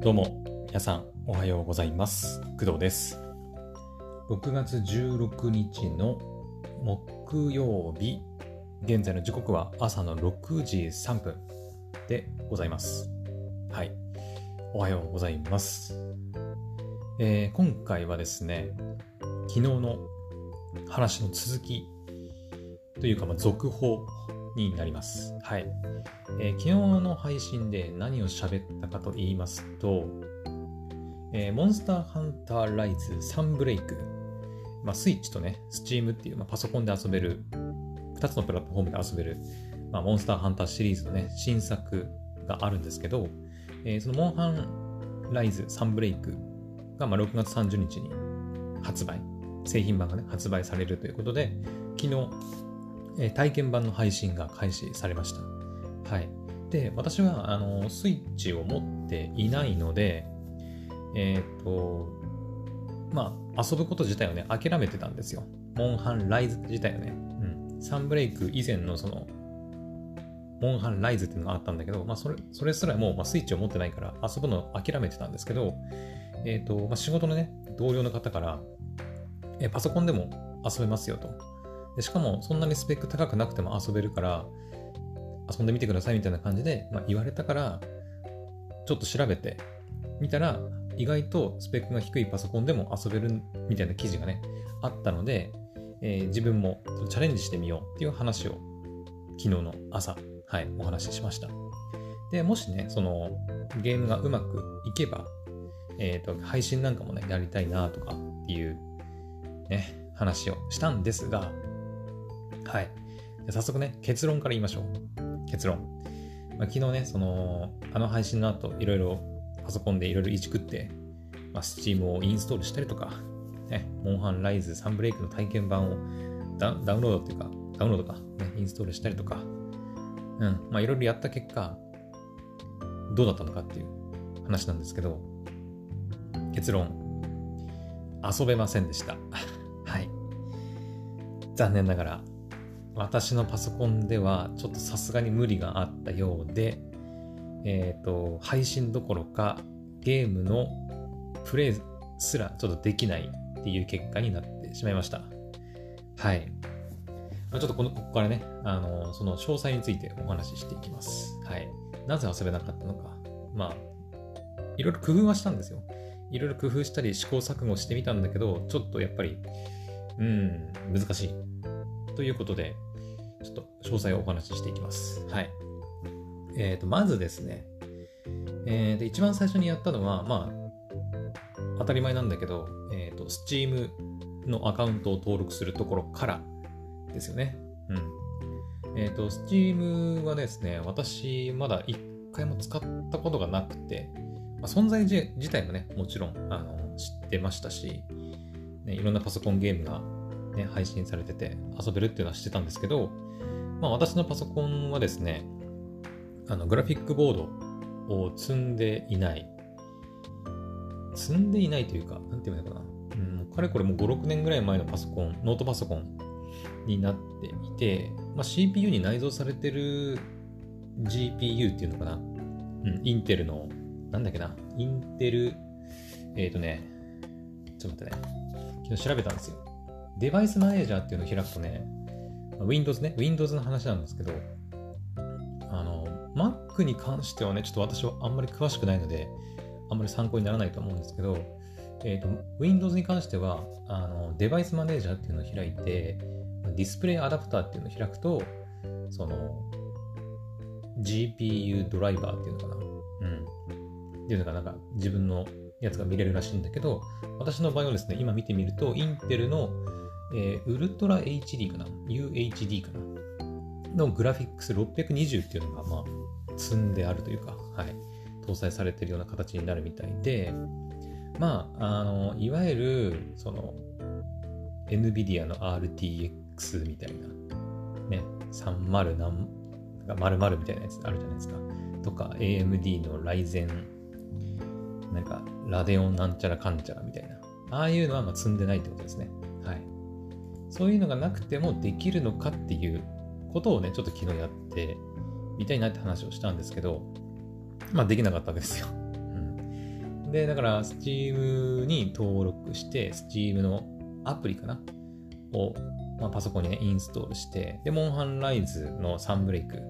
どうも、皆さん、おはようございます。工藤です。6月16日の木曜日、現在の時刻は朝の6時3分でございます。はい。おはようございます。えー今回はですね、昨日の話の続きというか、まあ、続報になります。はい。えー昨日の配信で何を喋ったかと言いますと、えーモンスターハンターライズサンブレイク、まあ、スイッチとね、スチームっていう、まあ、パソコンで遊べる、2つのプラットフォームで遊べる、まあ、モンスターハンターシリーズのね、新作があるんですけど、えーそのモンハンライズサンブレイクが、まあ、6月30日に発売、製品版がね、発売されるということで、昨日、え体験版の配信が開始されました。はい。で、私は、あの、スイッチを持っていないので、えっ、と、まあ、遊ぶこと自体をね、諦めてたんですよ。モンハンライズ自体をね。うん。サンブレイク以前のその、モンハンライズっていうのがあったんだけど、まあ、それ、それすらもう、まあ、スイッチを持ってないから遊ぶのを諦めてたんですけど、えっ、と、まあ、仕事のね、同僚の方から、え、パソコンでも遊べますよと。でしかも、そんなにスペック高くなくても遊べるから、遊んでみてくださいみたいな感じで、まあ、言われたから、ちょっと調べてみたら、意外とスペックが低いパソコンでも遊べるみたいな記事がね、あったので、えー自分もチャレンジしてみようっていう話を昨日の朝、はい、お話ししました。で、もしね、そのゲームがうまくいけば、えっ、と、配信なんかもね、やりたいなとかっていうね、話をしたんですが、はい。で早速ね、結論から言いましょう。結論。まあ、昨日ね、その、あの配信の後、いろいろパソコンでいろいろいじくって、まあ、Steam をインストールしたりとか、ね、モンハンライズサンブレイクの体験版をダダウンロードっていうか、ダウンロードか、ね、インストールしたりとか、うん、まあいろいろやった結果、どうだったのかっていう話なんですけど、結論、遊べませんでした。はい。残念ながら、私のパソコンではちょっとさすがに無理があったようで、えっ、と、配信どころかゲームのプレイすらちょっとできないっていう結果になってしまいました。はい。ちょっとこのここからね、あの、その詳細についてお話ししていきます。はい。なぜ遊べなかったのか。まあ、いろいろ工夫はしたんですよ。いろいろ工夫したり試行錯誤してみたんだけど、ちょっとやっぱり、うん、難しい。ということで、ちょっと詳細をお話ししていきます。はい。えっ、と、まずですね、えー、で一番最初にやったのは、まあ、当たり前なんだけど、えっ、と、Steam のアカウントを登録するところからですよね。うん。えっ、と、Steam はですね、私、まだ一回も使ったことがなくて、まあ、存在自自体もね、もちろんあの知ってましたし、ね、いろんなパソコンゲームが、ね、配信されてて遊べるっていうのは知ってたんですけど、まあ、私のパソコンはですね、あのグラフィックボードを積んでいない。積んでいないというか、なんて言うのかな。うん、かれこれもう5、6年ぐらい前のパソコン、ノートパソコンになっていて、まあ、CPU に内蔵されてる GPU っていうのかな。うん、インテルの、なんだっけな。インテル、えっ、ー、とね、ちょっと待ってね。昨日調べたんですよ。デバイスマネージャーっていうのを開くとね、Windows ね、Windows の話なんですけど、あの、Mac に関してはね、ちょっと私はあんまり詳しくないので、あんまり参考にならないと思うんですけど、えっ、と、Windows に関しては、あの、デバイスマネージャーっていうのを開いて、ディスプレイアダプターっていうのを開くと、その、GPU ドライバーっていうのかな。うん。っていうのがなんか自分のやつが見れるらしいんだけど、私の場合はですね、今見てみると、インテルの、えーウルトラ HD かな ?UHD かな？のグラフィックス620っていうのが、まあ、積んであるというか、はい、搭載されているような形になるみたいで、まあ、あの、いわゆる、その、NVIDIA の RTX みたいな、ね、30何、〇〇みたいなやつあるじゃないですか。とか、AMD の Ryzen、なんか、ラデオンなんちゃらかんちゃらみたいな。ああいうのはまあ積んでないってことですね。はい。そういうのがなくてもできるのかっていうことをね、ちょっと昨日やってみたいなって話をしたんですけど、まあできなかったわけですよ。うん、で、だから Steam に登録して、Steam のアプリかな？を、まあ、パソコンにね、インストールして、で、モンハンライズのサンブレイク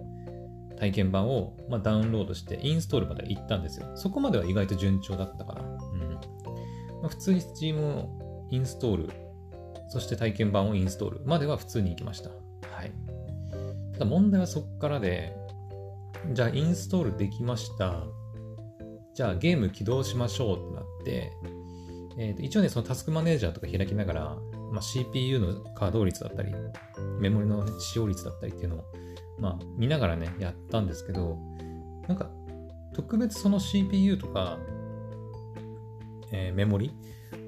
体験版を、まあ、ダウンロードしてインストールまで行ったんですよ。そこまでは意外と順調だったから。うん。まあ、普通に Steam をインストール、そして体験版をインストールまでは普通に行きました。はい。ただ問題はそこからで、じゃあインストールできました。じゃあゲーム起動しましょうってなって、えー、と一応ね、そのタスクマネージャーとか開きながら、まあ、CPU の稼働率だったり、メモリの、使用率だったりっていうのを、まあ、見ながらね、やったんですけど、なんか、特別その CPU とか、えー、メモリ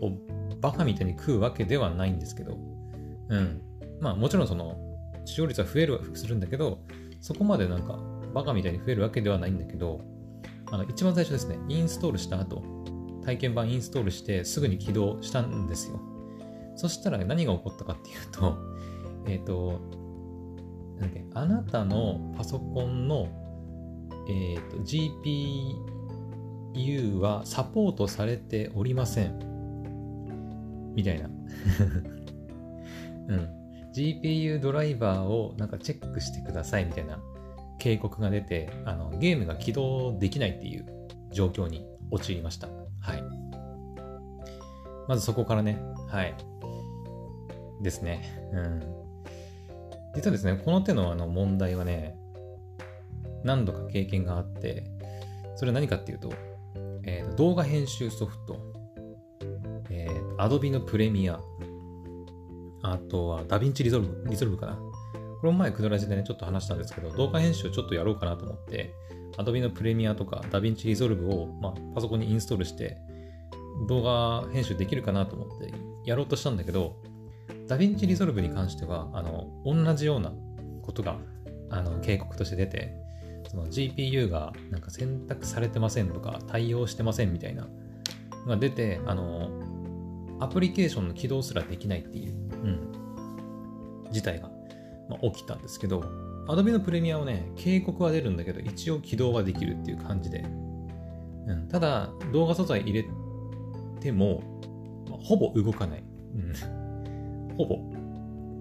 をバカみたいに食うわけではないんですけど、うん。まあ、もちろんその、使用率は増えるはするんだけど、そこまでなんか、バカみたいに増えるわけではないんだけど、あの一番最初ですね、インストールした後、体験版インストールしてすぐに起動したんですよ。そしたら何が起こったかっていうと、えっ、ー、と、なんだっけ、あなたのパソコンの、えっ、ー、と GPU はサポートされておりません。みたいな。うん。GPU ドライバーをなんかチェックしてくださいみたいな警告が出てあのゲームが起動できないっていう状況に陥りました。はい。まずそこからね、はい。ですね。うん。実はですね、この手のあの問題はね、何度か経験があって、それは何かっていうと、えー、動画編集ソフト、Adobe のプレミア、あとは DaVinci リゾルブ、リゾルブかな。これも前、クドラジでね、ちょっと話したんですけど、動画編集をちょっとやろうかなと思って、Adobe のプレミアとか DaVinci Resolve を、まあ、パソコンにインストールして、動画編集できるかなと思ってやろうとしたんだけど、DaVinci Resolve に関しては、あの、同じようなことが、あの、警告として出て、その GPU がなんか選択されてませんとか、対応してませんみたいなのが出て、あの、アプリケーションの起動すらできないっていう、うん、事態がまあ、起きたんですけど、Adobe のプレミアはね、警告は出るんだけど、一応起動はできるっていう感じで。うん、ただ、動画素材入れても、まあ、ほぼ動かない。うん、ほぼ。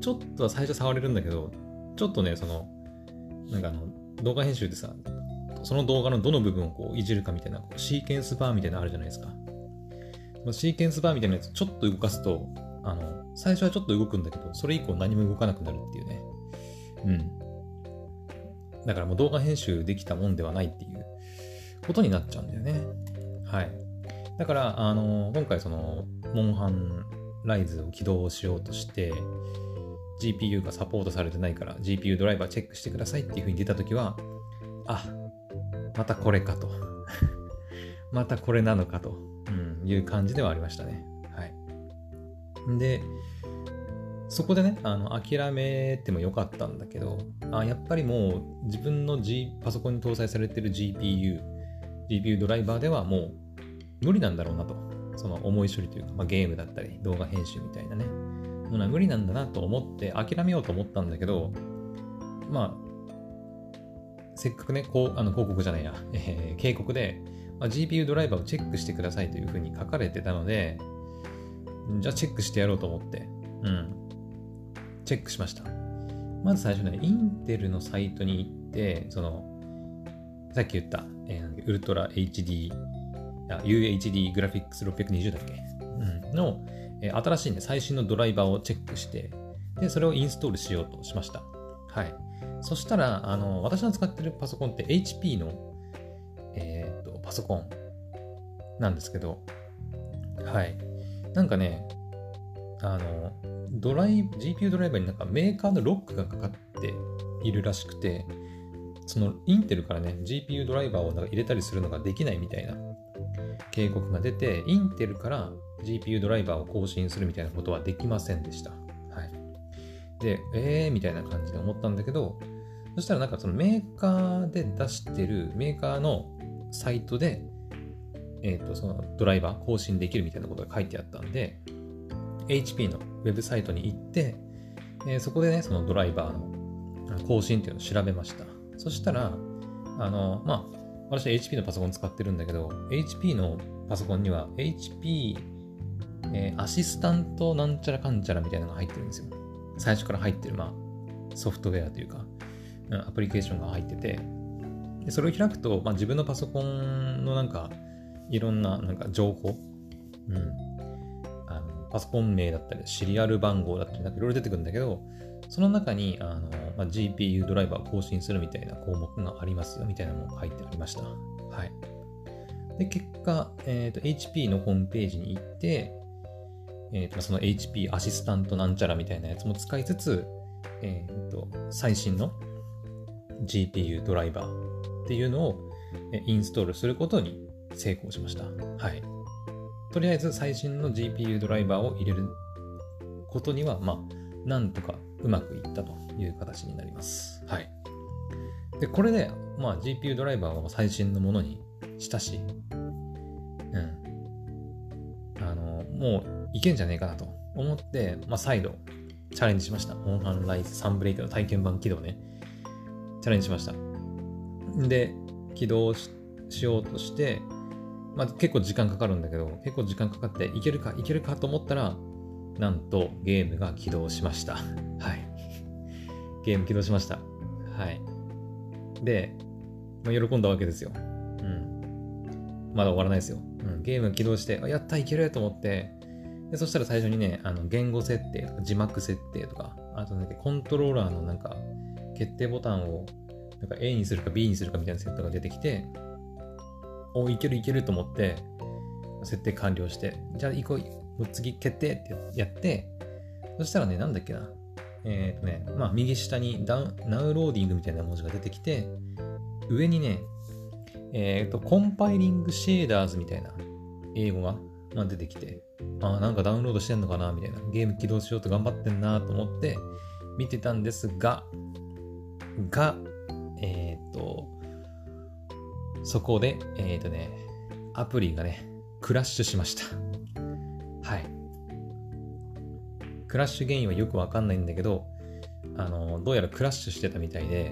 ちょっとは最初触れるんだけど、ちょっとね、その、なんかあの、動画編集でさ、その動画のどの部分をこういじるかみたいな、シーケンスバーみたいなのあるじゃないですか。シーケンスバーみたいなやつちょっと動かすと、あの、最初はちょっと動くんだけど、それ以降何も動かなくなるっていうね。うん。だからもう動画編集できたもんではないっていうことになっちゃうんだよね。はい。だから、あの、今回その、モンハンライズを起動しようとして、GPU がサポートされてないから GPU ドライバーチェックしてくださいっていう風に出たときは、あ、またこれかと。またこれなのかと、うん、いう感じではありましたね。はい。で、そこでね、あの諦めてもよかったんだけど、あやっぱりもう自分の、G、パソコンに搭載されてる GPU、GPU ドライバーではもう無理なんだろうなと。その重い処理というか、まあ、ゲームだったり動画編集みたいなね、ものは無理なんだなと思って諦めようと思ったんだけど、まあ、せっかくね、こうあの広告じゃないや、えー、警告で、まあ、GPU ドライバーをチェックしてくださいというふうに書かれてたので、じゃあチェックしてやろうと思って、うん。チェックしました。まず最初ね、インテルのサイトに行って、その、さっき言った、えー、ウルトラ HD、UHD グラフィックス620だっけ、うん、の、えー、新しいね、最新のドライバーをチェックして、で、それをインストールしようとしました。はい。そしたら、あの、私の使ってるパソコンって HP の、パソコンなんですけど、はい。なんかね、あの、ドライ、GPU ドライバーになんかメーカーのロックがかかっているらしくて、そのインテルからね、GPU ドライバーをなんか入れたりするのができないみたいな警告が出て、インテルから GPU ドライバーを更新するみたいなことはできませんでした。はい。で、えーみたいな感じで思ったんだけど、そしたらなんかそのメーカーで出してるメーカーのサイトで、えっ、ー、と、そのドライバー更新できるみたいなことが書いてあったんで、HP のウェブサイトに行って、えー、そこでね、そのドライバーの更新っていうのを調べました。そしたら、あの、まあ、私は HP のパソコン使ってるんだけど、HP のパソコンには HP、えー、アシスタントなんちゃらかんちゃらみたいなのが入ってるんですよ。最初から入ってる、まあ、ソフトウェアというか、アプリケーションが入ってて、でそれを開くと、まあ、自分のパソコンのなんか、いろんななんか情報、うん、あのパソコン名だったり、シリアル番号だったり、なんかいろいろ出てくるんだけど、その中にあの、まあ、GPU ドライバーを更新するみたいな項目がありますよみたいなのが入ってありました。はい。で、結果、えーと、HP のホームページに行って、えーと、その HP アシスタントなんちゃらみたいなやつも使いつつ、えーと、最新の GPU ドライバーっていうのをインストールすることに成功しました。はい。とりあえず最新の GPU ドライバーを入れることには、まあ、なんとかうまくいったという形になります。はい。で、これで、まあ、GPU ドライバーは最新のものにしたし、うん。あの、もういけんじゃねえかなと思って、まあ、再度チャレンジしました。モンハンライズサンブレイクの体験版起動ね。チャレンジしました。で、起動しようとして、まあ、結構時間かかるんだけど、結構時間かかって、いけるか、いけるかと思ったら、なんとゲームが起動しました。はい。ゲーム起動しました。はい。で、まあ、喜んだわけですよ。うん。まだ終わらないですよ。うん、ゲーム起動して、あ、やった、いけると思って、でそしたら最初にね、あの言語設定とか字幕設定とか、あとね、コントローラーのなんか決定ボタンをなんか A にするか B にするかみたいなセットが出てきて、お、いけるいけると思って、設定完了して、じゃあ行こう、次決定ってやって、そしたらね、なんだっけな。えっ、ー、とね、まあ、右下にダウナウローディングみたいな文字が出てきて、上にね、えっ、ー、と、コンパイリングシェーダーズみたいな英語が、ま、出てきて、ああ、なんかダウンロードしてんのかなみたいな。ゲーム起動しようと頑張ってんなと思って見てたんですが、が、えっ、と、そこで、えっ、とね、アプリがね、クラッシュしました。はい。クラッシュ原因はよくわかんないんだけど、あの、どうやらクラッシュしてたみたいで、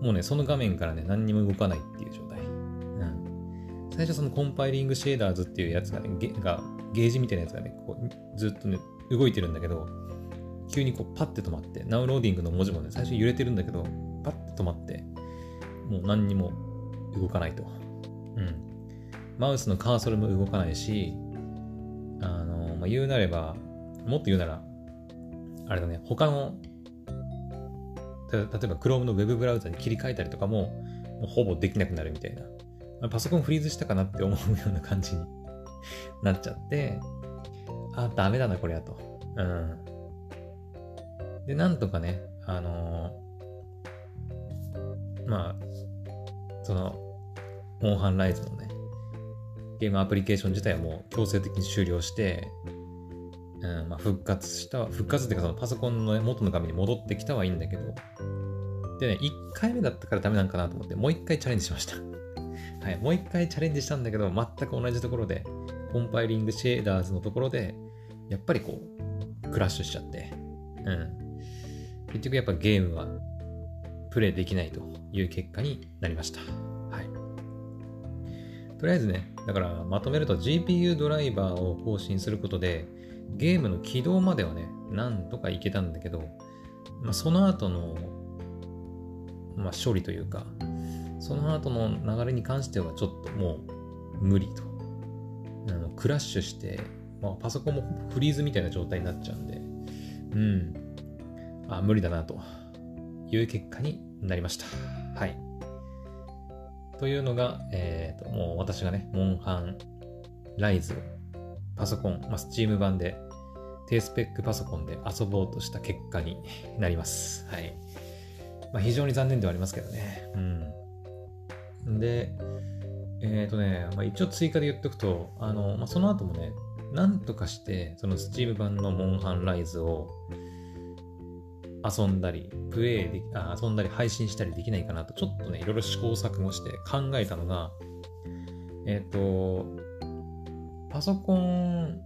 もうね、その画面からね、何にも動かないっていう状態。うん。最初そのコンパイリングシェーダーズっていうやつがね、ゲがゲージみたいなやつがね、こう、ずっとね、動いてるんだけど、急にこうパッて止まって、ナウローディングの文字もね、最初揺れてるんだけど、パッて止まって、もう何にも動かないと。うん。マウスのカーソルも動かないし、あの、まあ、言うなれば、もっと言うなら、あれだね、他の、例えば Chrome の Web ブラウザに切り替えたりとかも、もうほぼできなくなるみたいな。パソコンフリーズしたかなって思うような感じに なっちゃって、あ、ダメだな、これやと。うん。で、なんとかね、あの、まあ、その、モンハンライズのね、ゲームアプリケーション自体はもう強制的に終了して、うんまあ、復活した、復活っていうかそのパソコンの元の画面に戻ってきたはいいんだけど、でね、1回目だったからダメなんかなと思って、もう1回チャレンジしました。はい、もう1回チャレンジしたんだけど、全く同じところで、コンパイリングシェーダーズのところで、やっぱりこう、クラッシュしちゃって、うん。結局やっぱゲームはプレイできないという結果になりました。はいとりあえずね、だからまとめると GPU ドライバーを更新することで、ゲームの起動まではね、なんとかいけたんだけど、まあ、その後の、まあ、処理というか、その後の流れに関してはちょっともう無理と。あのクラッシュして、まあ、パソコンもフリーズみたいな状態になっちゃうんで、うん、あ、無理だなという結果になりました。はい。というのが、えーと、もう私がね、モンハンライズパソコン、まあ、スチーム版で低スペックパソコンで遊ぼうとした結果になります。はい。まあ、非常に残念ではありますけどね。うん。で、えっ、ー、とね、まあ、一応追加で言っとくと、あの、まあ、その後もね、なんとかして、そのスチーム版のモンハンライズを、遊んだり、プレイであ遊んだり配信したりできないかなと、ちょっとね、いろいろ試行錯誤して考えたのが、えっ、ー、と、パソコン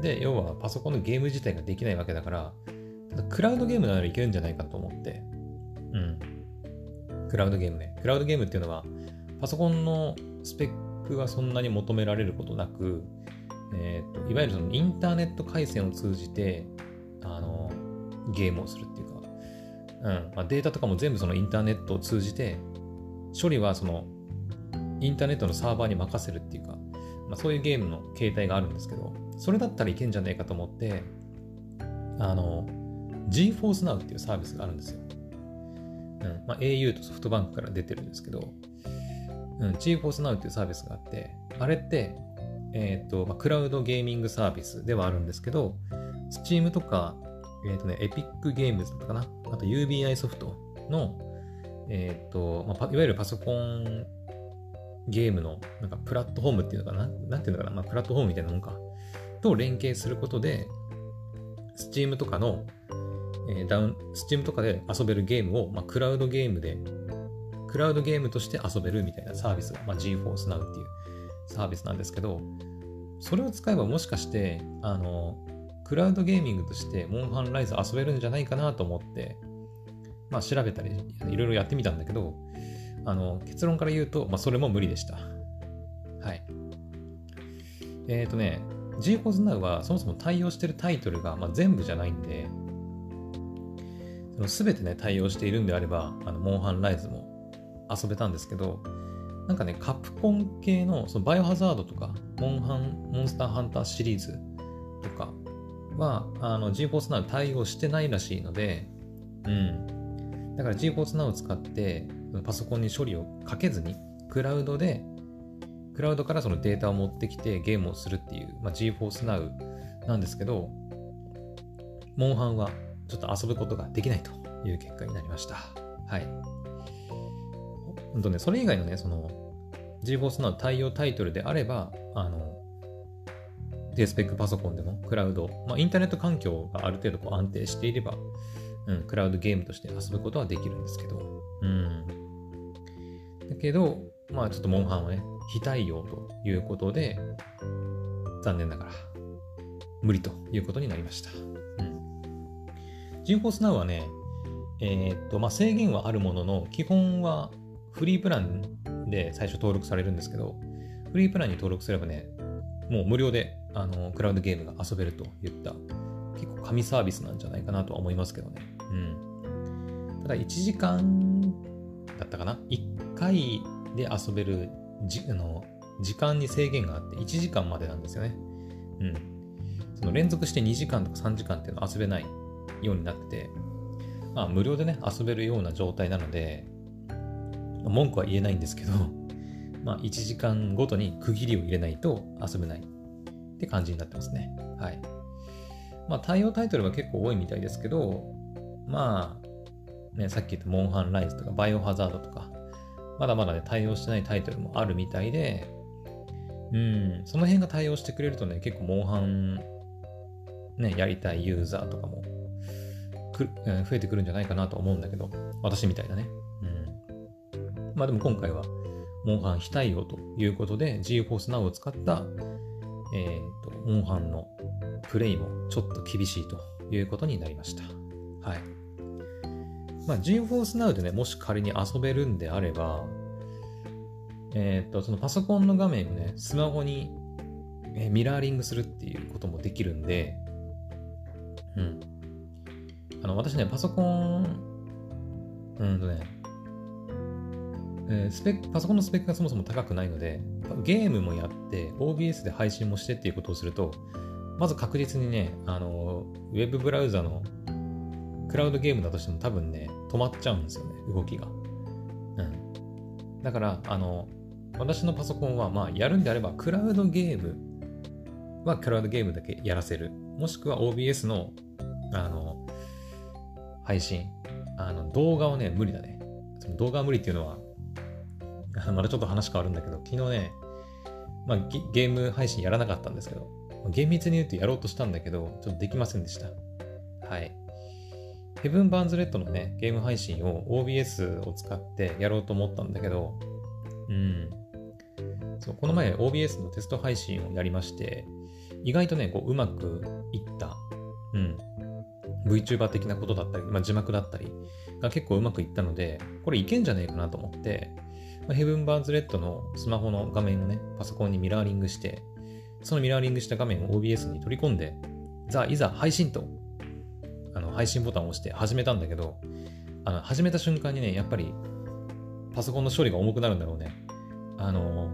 で、要はパソコンのゲーム自体ができないわけだから、クラウドゲームならいけるんじゃないかと思って、うん。クラウドゲームね。クラウドゲームっていうのは、パソコンのスペックはそんなに求められることなく、えーと、いわゆるそのインターネット回線を通じてあのゲームをするっていうか、うん。まあ、データとかも全部そのインターネットを通じて処理はそのインターネットのサーバーに任せるっていうか、まあ、そういうゲームの形態があるんですけどそれだったらいけんじゃねえかと思ってあの GForce Now っていうサービスがあるんですよ、うん。まあ、au とソフトバンクから出てるんですけど、うん、GForce Now っていうサービスがあってあれってえっ、ー、と、まあ、クラウドゲーミングサービスではあるんですけど、Steam とか、えっ、ー、とね、Epic Games とかかな、あと UBI ソフトの、えっ、ー、と、まあ、いわゆるパソコンゲームのなんかプラットフォームっていうのかな、なんていうのかな、まあ、プラットフォームみたいなもんか、と連携することで、Steam とかの、えー、ダウン、Steam とかで遊べるゲームを、まあ、クラウドゲームで、クラウドゲームとして遊べるみたいなサービス、まあ、GeForce Now っていうサービスなんですけど、それを使えばもしかして、あの、クラウドゲーミングとしてモンハンライズ遊べるんじゃないかなと思って、まあ調べたり、いろいろやってみたんだけど、あの、結論から言うと、まあそれも無理でした。はい。えっ、ー、とね、GForce Now はそもそも対応してるタイトルが、まあ、全部じゃないんで、すべてね、対応しているんであれば、あのモンハンライズも遊べたんですけど、なんかね、カプコン系のそのバイオハザードとか、モンハン、モンスターハンターシリーズとかは、あの GForce Now 対応してないらしいので、うん。だから GForce Now を使って、パソコンに処理をかけずに、クラウドで、クラウドからそのデータを持ってきてゲームをするっていう、まあ、GForce Now なんですけど、モンハンはちょっと遊ぶことができないという結果になりました。はい。本当ね、それ以外のね、その、GForce の対応タイトルであれば、あの、低スペックパソコンでもクラウド、まあ、インターネット環境がある程度こう安定していれば、うん、クラウドゲームとして遊ぶことはできるんですけど、うん。だけど、まあちょっとモンハンはね、非対応ということで、残念ながら、無理ということになりました。うん。GForce Now はね、えー、っと、まあ制限はあるものの、基本はフリープランで最初登録されるんですけど、フリープランに登録すればね、もう無料であのクラウドゲームが遊べるといった結構神サービスなんじゃないかなとは思いますけどね。うん。ただ1時間だったかな ?1 回で遊べるじあの時間に制限があって1時間までなんですよね。うん。その連続して2時間とか3時間っていうのは遊べないようになってて、まあ無料でね、遊べるような状態なので、文句は言えないんですけど、まあ、1時間ごとに区切りを入れないと遊べないって感じになってますね。はい。まあ、対応タイトルは結構多いみたいですけど、まあ、ね、さっき言ったモンハンライズとかバイオハザードとか、まだまだね、対応してないタイトルもあるみたいで、うん、その辺が対応してくれるとね、結構モンハン、ね、やりたいユーザーとかもく増えてくるんじゃないかなと思うんだけど、私みたいなね。うんまあでも今回は、モンハン非対応ということで、GForce Now を使った、えっ、と、モンハンのプレイもちょっと厳しいということになりました。はい。まあ、GForce Now でね、もし仮に遊べるんであれば、えっ、と、そのパソコンの画面をね、スマホに、えミラーリングするっていうこともできるんで、うん。あの、私ね、パソコン、うんとね、えー、スペック、パソコンのスペックがそもそも高くないので、ゲームもやって、OBS で配信もしてっていうことをすると、まず確実にね、あの、ウェブブラウザのクラウドゲームだとしても多分ね、止まっちゃうんですよね、動きが。うん。だから、あの、私のパソコンは、まあ、やるんであれば、クラウドゲームはクラウドゲームだけやらせる。もしくは OBS の、あの、配信。あの、動画はね、無理だね。その動画は無理っていうのは、まだちょっと話変わるんだけど、昨日ね、まあ、ゲーム配信やらなかったんですけど、厳密に言うとやろうとしたんだけど、ちょっとできませんでした。はい。ヘブン・バーンズ・レッドのね、ゲーム配信を OBS を使ってやろうと思ったんだけど、うん。そう、この前 OBS のテスト配信をやりまして、意外とね、こう、うまくいった、うん。VTuber 的なことだったり、まあ、字幕だったりが結構うまくいったので、これいけんじゃねえかなと思って、まあ、ヘブン・バーンズ・レッドのスマホの画面をね、パソコンにミラーリングして、そのミラーリングした画面を OBS に取り込んで、さあ、いざ配信と、あの配信ボタンを押して始めたんだけど、あの始めた瞬間にね、やっぱりパソコンの処理が重くなるんだろうね。あの、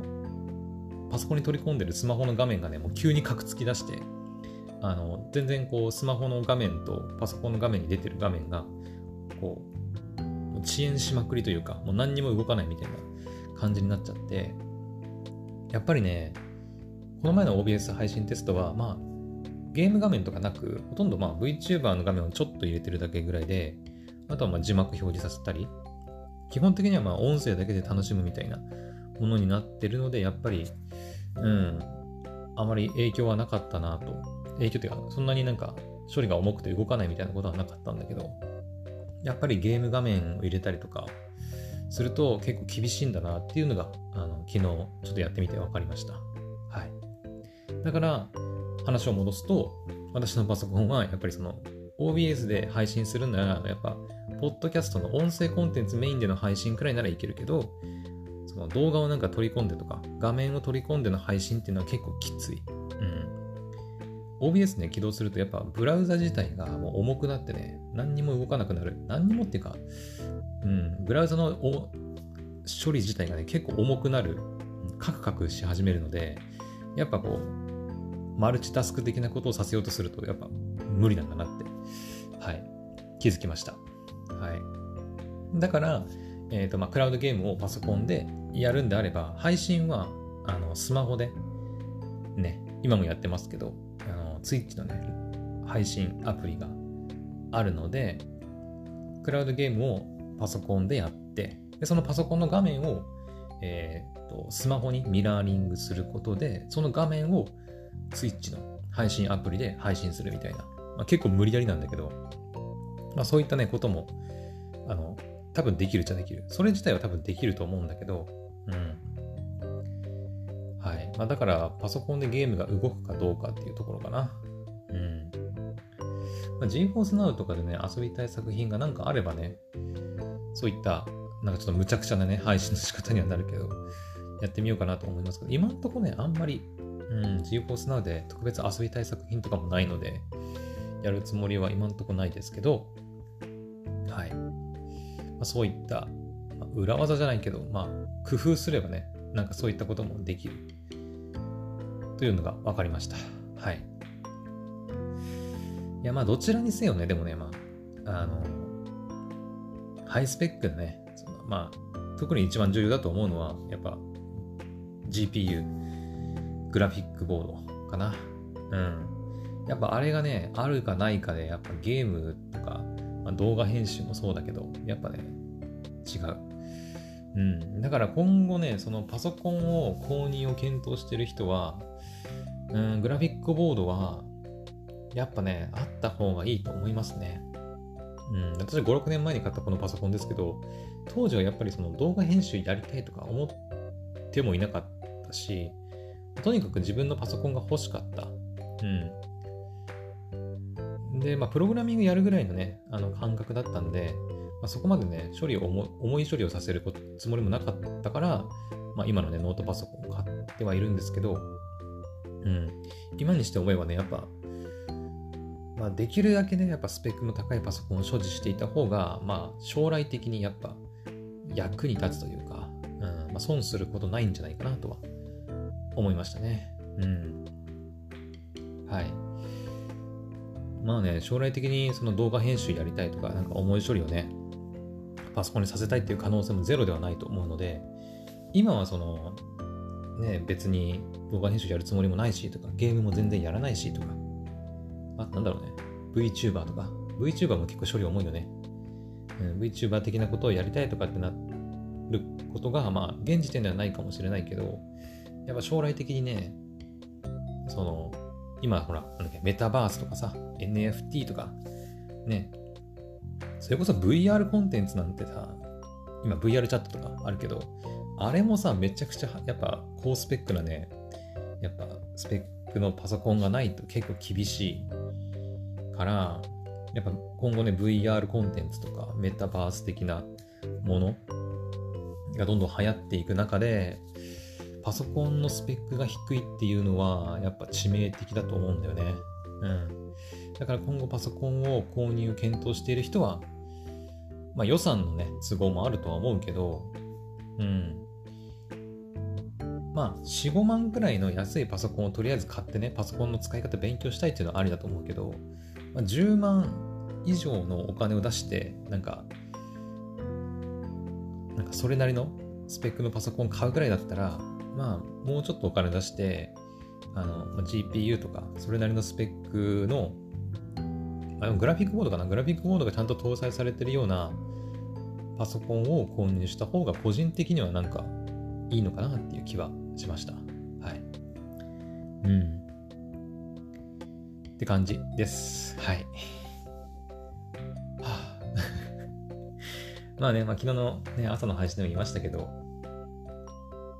パソコンに取り込んでるスマホの画面がね、もう急にカクつき出して、あの、全然こう、スマホの画面とパソコンの画面に出てる画面が、こうう、遅延しまくりというか、もう何にも動かないみたいな感じになっちゃって、やっぱりね、この前の OBS 配信テストは、まあ、ゲーム画面とかなく、ほとんどまあ VTuber の画面をちょっと入れてるだけぐらいで、あとはまあ字幕表示させたり、基本的にはまあ音声だけで楽しむみたいなものになってるので、やっぱり、うん、あまり影響はなかったなと。影響っていうか、そんなになんか処理が重くて動かないみたいなことはなかったんだけど、やっぱりゲーム画面を入れたりとかすると結構厳しいんだなっていうのが、あの昨日ちょっとやってみて分かりました。はい。だから、話を戻すと、私のパソコンはやっぱりその OBS で配信するなら、やっぱ、ポッドキャストの音声コンテンツメインでの配信くらいならいけるけど、その動画をなんか取り込んでとか、画面を取り込んでの配信っていうのは結構きつい。うん。OBS ね、起動するとやっぱブラウザ自体がもう重くなってね、何にも動かなくなる。何にもっていうか、うん、ブラウザの処理自体がね、結構重くなる。カクカクし始めるので、やっぱこう、マルチタスク的なことをさせようとすると、やっぱ無理なんだなって、はい、気づきました。はい。だから、えっ、ー、と、まあ、クラウドゲームをパソコンでやるんであれば、配信は、あの、スマホで、ね、今もやってますけど、あの、Twitch のね、配信アプリがあるので、クラウドゲームをパソコンでやって、でそのパソコンの画面を、えーと、スマホにミラーリングすることで、その画面を Twitch の配信アプリで配信するみたいな、まあ、結構無理やりなんだけど、まあ、そういったね、ことも、あの、多分できるっちゃできる。それ自体は多分できると思うんだけど、うん。はい。まあ、だから、パソコンでゲームが動くかどうかっていうところかな。うん。まあ、GeForce Now とかでね、遊びたい作品がなんかあればね、そういった、なんかちょっと無茶苦茶なね、配信の仕方にはなるけど、やってみようかなと思いますけど、今んとこね、あんまり、うん、GeForce Now で特別遊びたい作品とかもないので、やるつもりは今んとこないですけど、はい。まあ、そういった、まあ、裏技じゃないけど、まあ、工夫すればね、なんかそういったこともできるというのが分かりました。はい。いや、まあ、どちらにせよね、でもね、まあ、あの、ハイスペックなね、まあ、特に一番重要だと思うのは、やっぱ、GPU、グラフィックボードかな。うん。やっぱあれがね、あるかないかで、やっぱゲームとか、まあ、動画編集もそうだけど、やっぱね、違う。うん。だから今後ね、そのパソコンを購入を検討してる人は、うん、グラフィックボードは、やっぱね、あった方がいいと思いますね。うん、私5、6年前に買ったこのパソコンですけど、当時はやっぱりその動画編集やりたいとか思ってもいなかったし、とにかく自分のパソコンが欲しかった。うん。で、まあ、プログラミングやるぐらいのね、あの感覚だったんで、まあ、そこまでね、処理を重い処理をさせるつもりもなかったから、まあ、今のね、ノートパソコンを買ってはいるんですけど、うん、今にして思えばね、やっぱ、まあ、できるだけね、やっぱスペックの高いパソコンを所持していた方が、まあ、将来的にやっぱ役に立つというか、うんまあ、損することないんじゃないかなとは思いましたね。うん。はい。まあね、将来的にその動画編集やりたいとか、なんか重い処理をね、パソコンにさせたいっていう可能性もゼロではないと思うので、今はその、ね、別に動画編集やるつもりもないしとか、ゲームも全然やらないしとか、あ、なんだろうね、VTuber とか、VTuber も結構処理重いよね。うん、VTuber 的なことをやりたいとかってなることが、まあ、現時点ではないかもしれないけど、やっぱ将来的にね、その、今ほら、なんだ、メタバースとかさ、NFT とか、ね、それこそ VR コンテンツなんてさ、今 VR チャットとかあるけど、あれもさ、めちゃくちゃやっぱ高スペックなね、やっぱスペックのパソコンがないと結構厳しい。から、やっぱ今後ね、VR コンテンツとかメタバース的なものがどんどん流行っていく中で、パソコンのスペックが低いっていうのは、やっぱ致命的だと思うんだよね。うん。だから今後パソコンを購入検討している人は、まあ予算のね、都合もあるとは思うけど、うん。まあ、4、5万くらいの安いパソコンをとりあえず買ってね、パソコンの使い方勉強したいっていうのはありだと思うけど、まあ、10万以上のお金を出して、なんか、なんかそれなりのスペックのパソコン買うくらいだったら、まあ、もうちょっとお金出して、あの、まあ、GPU とか、それなりのスペックの、あグラフィックボードかな？グラフィックボードがちゃんと搭載されてるようなパソコンを購入した方が個人的にはなんかいいのかなっていう気はしました。はい。うん。って感じです。はい。はあ、まあね、まあ、昨日の、ね、朝の配信でも言いましたけど、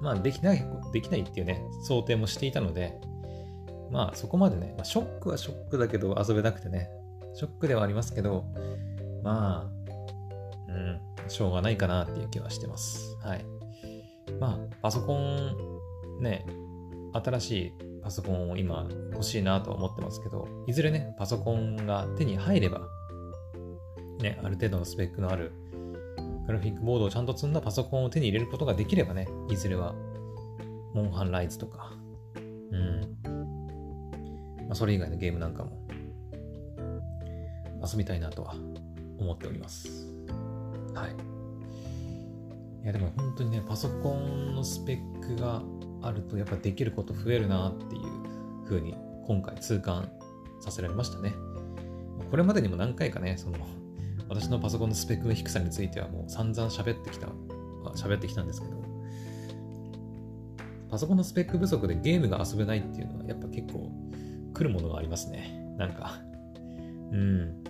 まあできない、できないっていうね、想定もしていたので、まあそこまでね、まあ、ショックはショックだけど遊べなくてね、ショックではありますけど、まあ、うん、しょうがないかなっていう気はしてます。はい。まあ、パソコン、ね、新しいパソコンを今欲しいなとは思ってますけど、いずれね、パソコンが手に入れば、ね、ある程度のスペックのあるグラフィックボードをちゃんと積んだパソコンを手に入れることができればね、いずれは、モンハンライズとか、うん。まあ、それ以外のゲームなんかも、遊びたいなとは思っております。はい。いやでも本当にね、パソコンのスペックがあるとやっぱできること増えるなっていう風に今回痛感させられましたね。これまでにも何回かね、その私のパソコンのスペックの低さについてはもう散々喋ってきた、喋ってきたんですけど、パソコンのスペック不足でゲームが遊べないっていうのはやっぱ結構来るものがありますね。なんか、うん。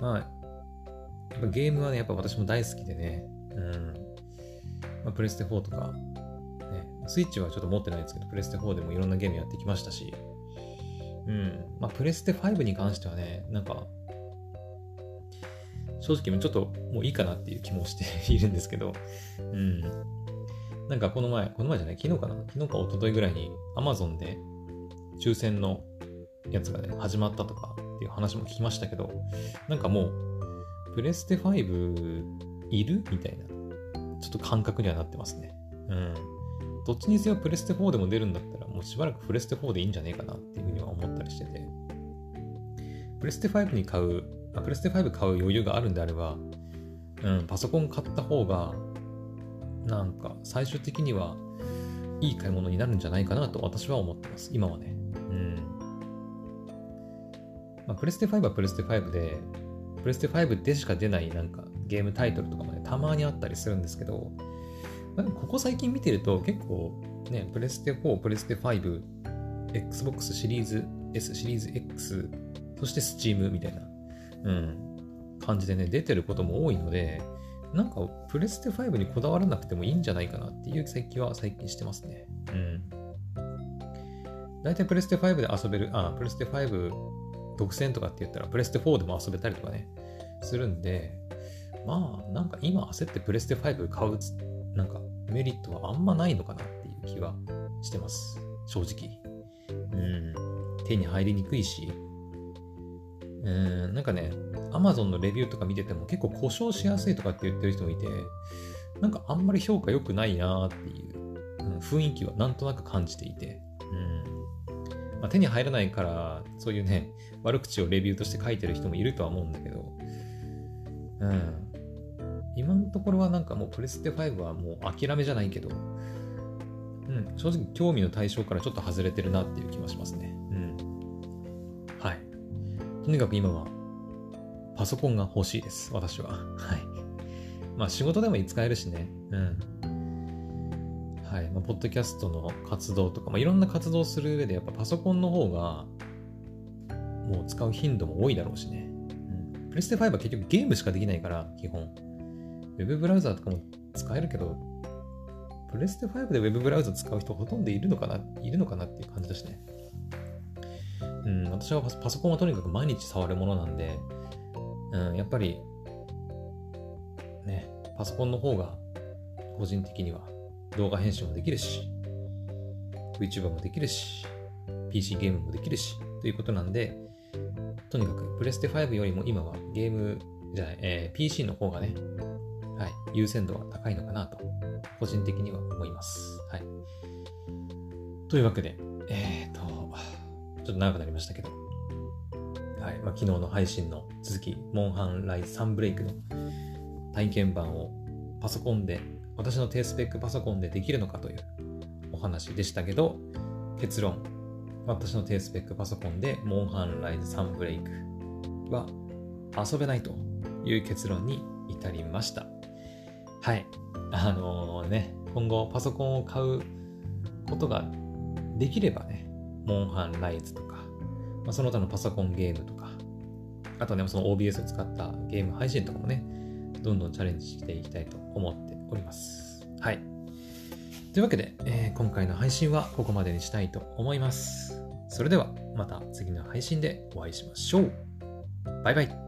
まあ、やっぱゲームはね、やっぱ私も大好きでね、うん。まあ、プレステ4とか、ね、スイッチはちょっと持ってないですけど、プレステ4でもいろんなゲームやってきましたし、うん。まあ、プレステ5に関してはね、なんか、正直ちょっともういいかなっていう気もして いるんですけど、うん。なんかこの前、この前じゃない、昨日かな昨日か一昨日ぐらいに Amazon で抽選のやつがね、始まったとかっていう話も聞きましたけど、なんかもうプレステ5いるみたいな、ちょっと感覚にはなってますね。うん。どっちにせよプレステ4でも出るんだったら、もうしばらくプレステ4でいいんじゃねえかなっていうふうには思ったりしてて。プレステ5に買う、あプレステ5買う余裕があるんであれば、うん、パソコン買った方が、なんか最終的にはいい買い物になるんじゃないかなと私は思ってます。今はね。うん。まあ、プレステ5はプレステ5で、プレステ5でしか出ないなんかゲームタイトルとかもね、たまにあったりするんですけど、まあ、ここ最近見てると結構ね、プレステ4、プレステ5、Xbox シリーズ S、シリーズ X、そして Steam みたいな、うん、感じでね、出てることも多いので、なんかプレステ5にこだわらなくてもいいんじゃないかなっていう最近は最近してますね。うん。大体プレステ5で遊べる、あ、プレステ5独占とかって言ったら、プレステ4でも遊べたりとかね、するんで、まあ、なんか今焦ってプレステ5買うつ、なんかメリットはあんまないのかなっていう気はしてます。正直。うん。手に入りにくいし、うん、なんかね、Amazon のレビューとか見てても結構故障しやすいとかって言ってる人もいて、なんかあんまり評価良くないなっていう、うん、雰囲気はなんとなく感じていて、うんまあ、手に入らないから、そういうね、悪口をレビューとして書いてる人もいるとは思うんだけど、うん。今のところはなんかもうプレステ5はもう諦めじゃないけど、うん、正直興味の対象からちょっと外れてるなっていう気はしますね。うん。はい。とにかく今は、パソコンが欲しいです、私は。はい。まあ仕事でもいつ使えるしね。うん。はいまあ、ポッドキャストの活動とか、まあ、いろんな活動する上で、やっぱパソコンの方が、もう使う頻度も多いだろうしね。うん。プレステ5は結局ゲームしかできないから、基本。ウェブブラウザーとかも使えるけど、プレステ5でウェブブラウザ使う人ほとんどいるのかないるのかなっていう感じだしね。うん、私はパソコンはとにかく毎日触るものなんで、うん、やっぱり、ね、パソコンの方が個人的には動画編集もできるし、VTuber もできるし、PC ゲームもできるし、ということなんで、とにかくプレステ5よりも今はゲームじゃない、えー、PC の方がね、はい、優先度が高いのかなと、個人的には思います。はい。というわけで、えっ、ー、と、ちょっと長くなりましたけど、はい、まあ、昨日の配信の続き、モンハンライサンブレイクの体験版をパソコンで、私の低スペックパソコンでできるのかというお話でしたけど、結論、私の低スペックパソコンでモンハンライズサンブレイクは遊べないという結論に至りました。はい。あのー、ね、今後パソコンを買うことができればね、モンハンライズとか、まあ、その他のパソコンゲームとか、あとね、その OBS を使ったゲーム配信とかもね、どんどんチャレンジしていきたいと思っております。はい。というわけで、えー、今回の配信はここまでにしたいと思います。それではまた次の配信でお会いしましょう。バイバイ。